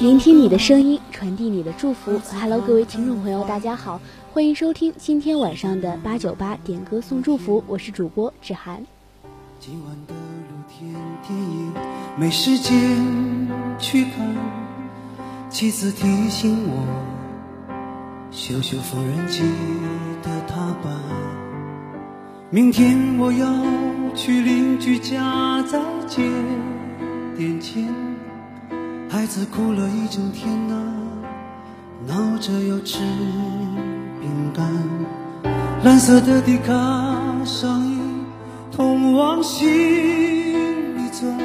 聆听你的声音，传递你的祝福。Hello，各位听众朋友，大家好，欢迎收听今天晚上的八九八点歌送祝福，我是主播芷涵。今晚的露天电影没时间去看，妻子提醒我修修缝纫机的踏板。明天我要去邻居家再借点钱。孩子哭了一整天呐，闹着要吃饼干。蓝色的迪卡上衣通往心里钻，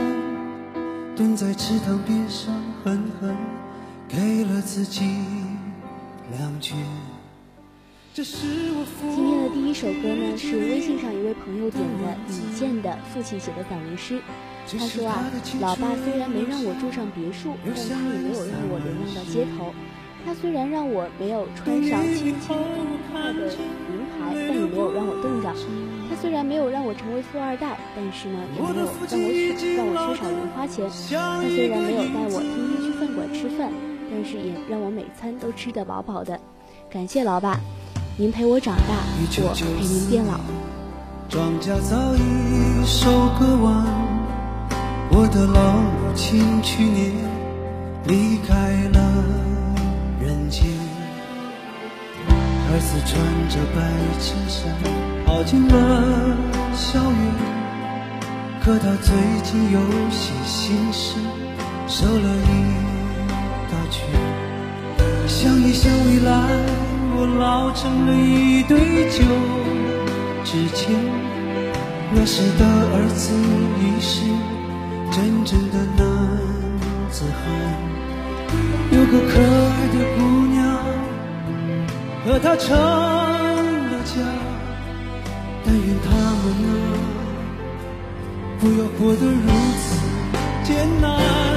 蹲在池塘边上狠狠给了自己两拳。今天的第一首歌呢，是微信上一位朋友点的李健的父亲写的散文诗。他说啊，老爸虽然没让我住上别墅，但他也没有让我流浪到街头。他虽然让我没有穿上轻轻快的名牌，但也没有让我冻着。他虽然没有让我成为富二代，但是呢，也没有让我缺让我缺少零花钱。他虽然没有带我天天去饭馆吃饭，但是也让我每餐都吃得饱饱的。感谢老爸，您陪我长大，我陪您变老。庄稼早已收割完。我的老母亲去年离开了人间，儿子穿着白衬衫跑进了校园，可他最近有些心事，瘦了一大圈。想一想未来，我老成了一堆旧纸钱，那时的儿子已是。真正的男子汉，有个可爱的姑娘，和他成了家。但愿他们啊，不要过得如此艰难。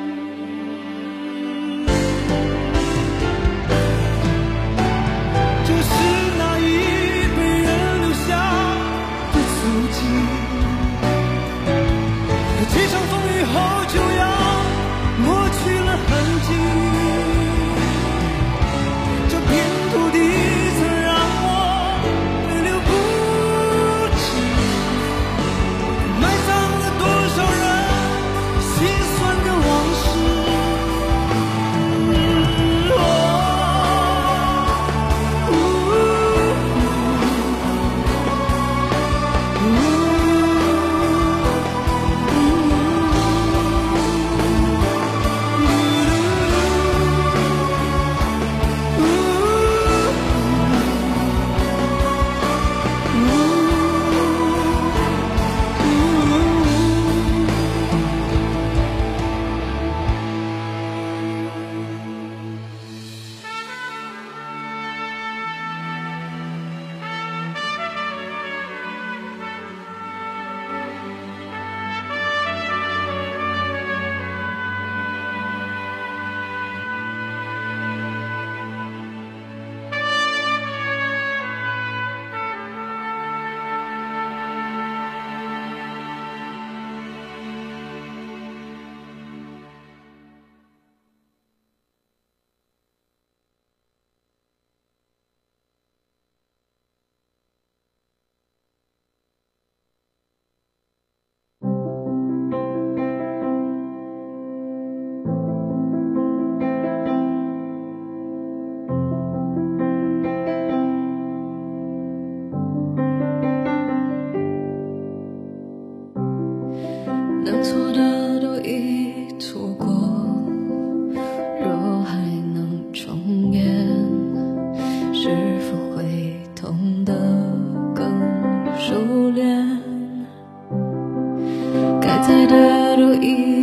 is.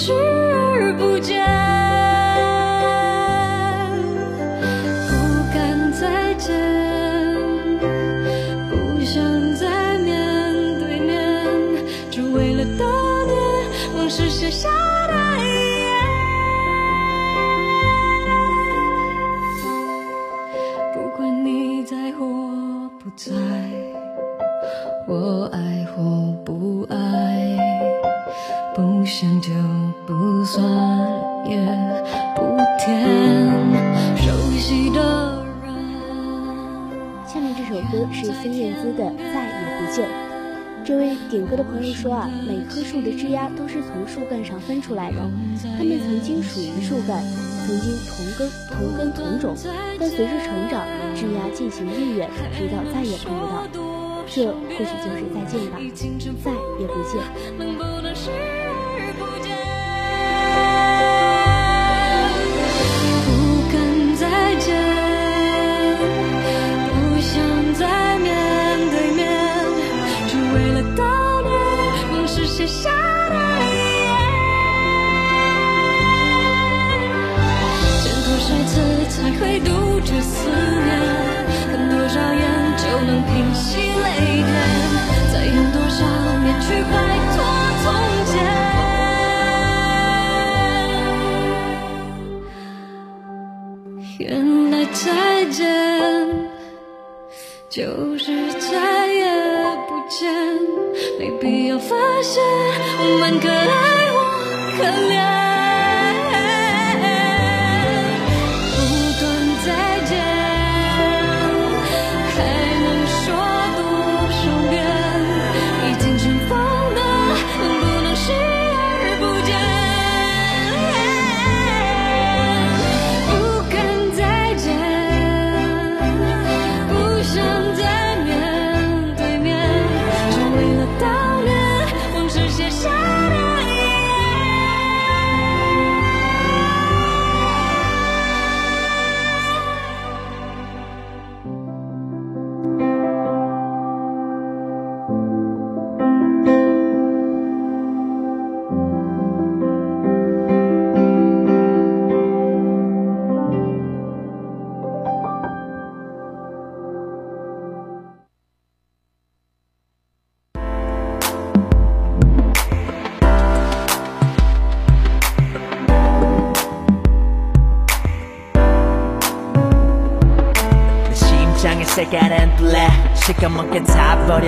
是。燕姿的再也不见。这位点歌的朋友说啊，每棵树的枝丫都是从树干上分出来的，它们曾经属于树干，曾经同根同根同种，但随着成长，枝丫渐行渐远，直到再也碰不到。这或许就是再见吧，再也不见。会读着思念，看多少眼就能平息泪点，再用多少年去摆脱从前。原来再见，就是再也不见，没必要发现我们可爱或可怜。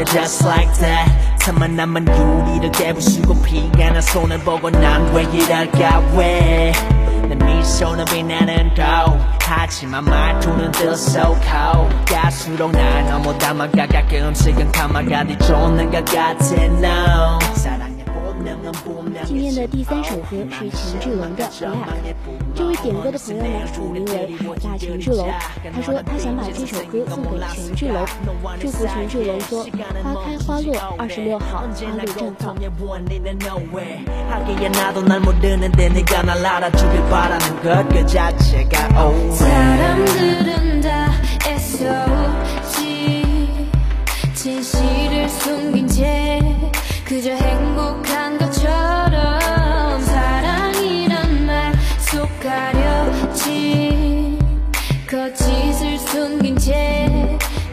J u s t like that. 틈만 남은 유리를 깨부수고 피가 난 손을 보고 난왜 이럴까 왜내 미소는 빛나는 거 하지만 말투는 들썩하고 갈수록 날 너무 담아가. 가끔씩은 감아가 네 쫓는 것 같아 no 今天的第三首歌是权志龙的《Black》。这位点歌的朋友呢，署名为大权志龙。他说他想把这首歌送给权志龙，祝福权志龙说花开花落，二十六号花路绽放。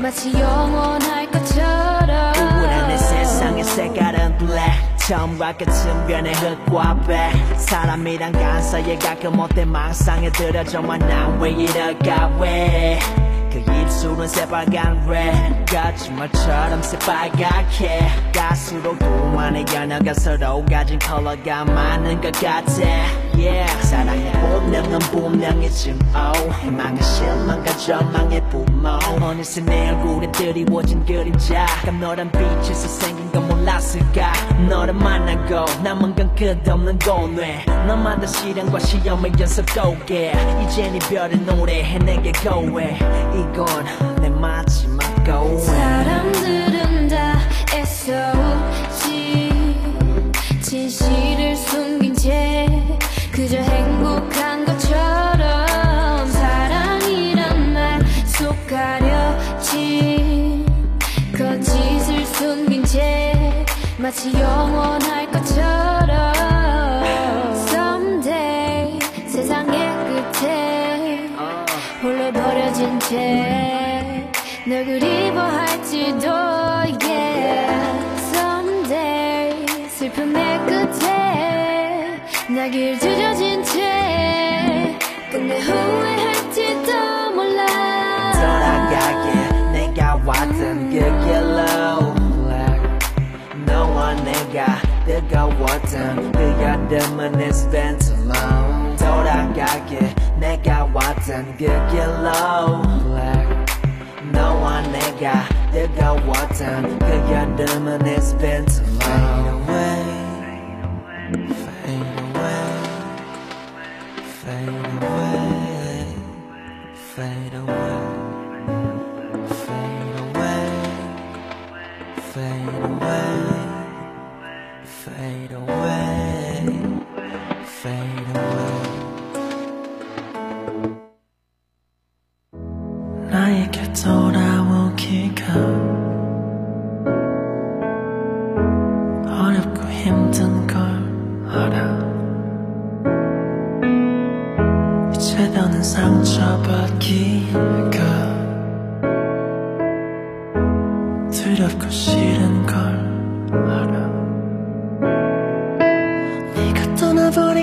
마치 영원할 것처럼. 우울한 내 세상의 색깔은 black. 처음과 끝은 변해 흙과 배. 사람이란 간사에 가끔 못돼 망상에 들어 정말 난왜 이럴까 왜그 입술은 새빨간 red. 거짓말처럼 새빨갛게. 갈수록 동안의 연어가 서로 가진 컬러가 많은 것 같아. Yeah. 사랑의 본능은 분명히 증오. 희망의 실망과 절망의 부모 어느새 내 얼굴에 드리워진 그림자. 깜놀한 빛에서 생긴 건 몰랐을까? 너를 만나고 남은 건 끝없는 고뇌. 너마다 시련과 시험의 연습 도게. 이젠 이별의 노래해 내게 고해. 이건 내 마지막 go 사람들은 다 애써 같이 영원할 것처럼 Someday 세상의 끝에 홀로 버려진 채 널 그리워할지도 yeah Someday 슬픔의 끝에 나길 찢어진 채 끝내 후회할지도 몰라 더 향하게 내가 왔던 그 길로. 와 내가 뜨거웠던 그가 드문 내 스펜슬로 돌아가게 내가 왔던 그 길로 너와 내가 뜨거웠던 그가 드문 내 스펜슬로 这首歌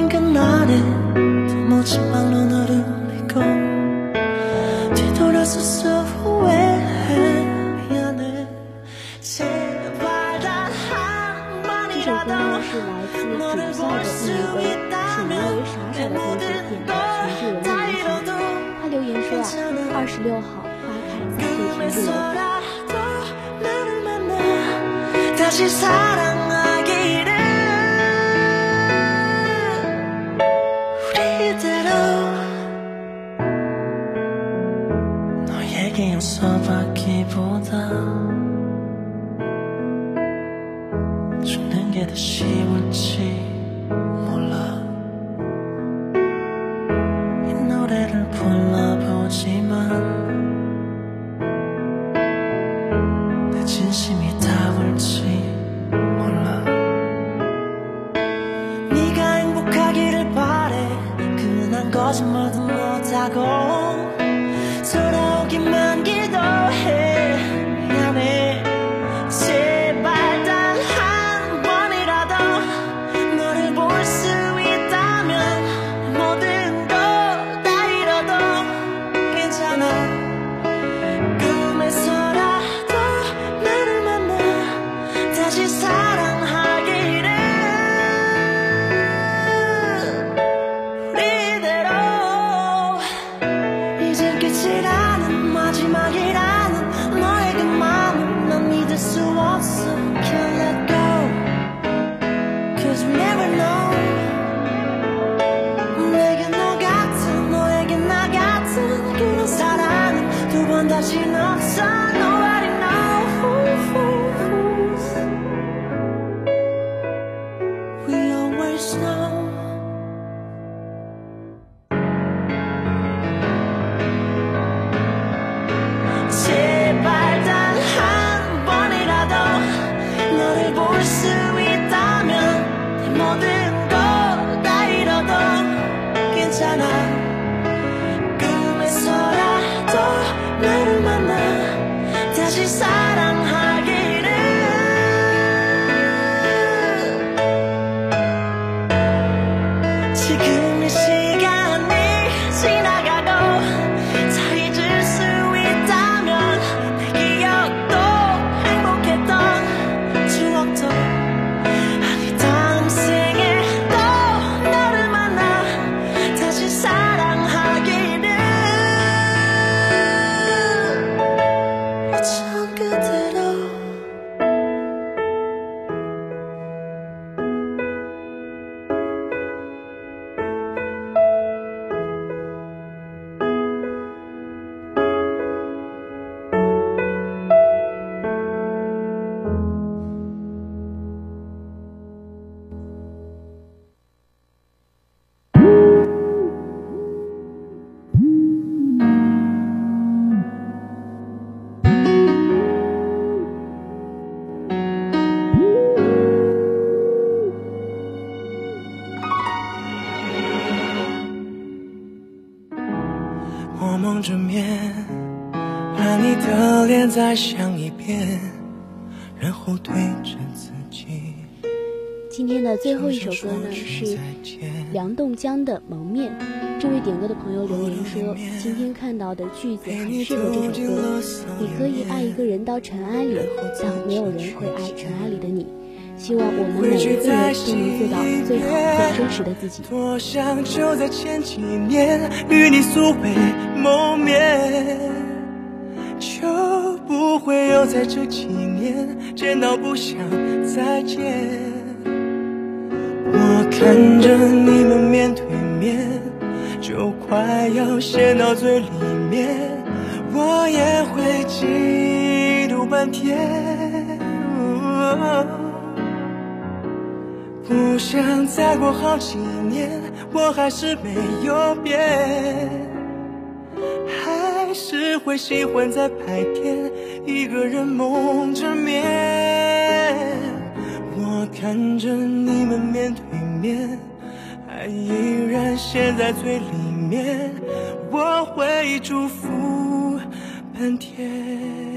呢是来自主页的名为“傻傻”的博主点的陈志文的原曲，他留言说啊，二十六号花开在最纯的。复杂，只能给他希望期。snow. 再想一遍，然后对着自己。今天的最后一首歌呢是梁栋江的《蒙面》。这位点歌的朋友留言说，今天看到的句子很适合这首歌。你可以爱一个人到尘埃里，但没有人会爱尘埃里的你。希望我们每一个人都能做到最好、最真实的自己。多想就在前几年与你素未谋面，就不会有在这几年见到不想再见。我看着你们面对面，就快要陷到最里面，我也会嫉妒半天。不想再过好几年，我还是没有变，会喜欢在白天一个人蒙着面。我看着你们面对面，爱依然陷在最里面，我会祝福半天。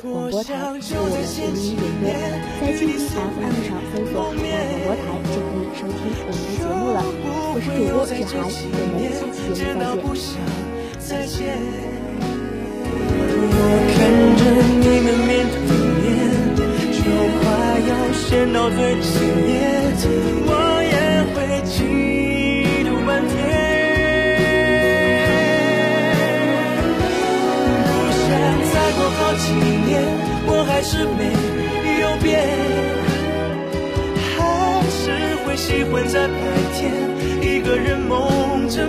广播台，我歌，在蜻蜓 FM 上搜索“海广播台”就可以收听我们的节目了。我是主播雪，我们下期节目再见。我看着你，就快要到最，我也会。不想再过好几。还是没有变，还是会喜欢在白天一个人梦着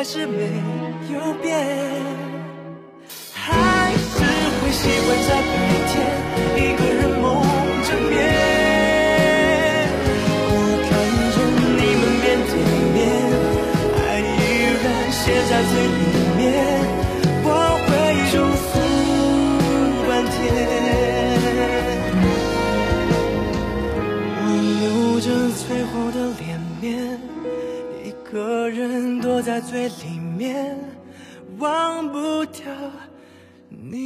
还是没有变。还是会习惯在ね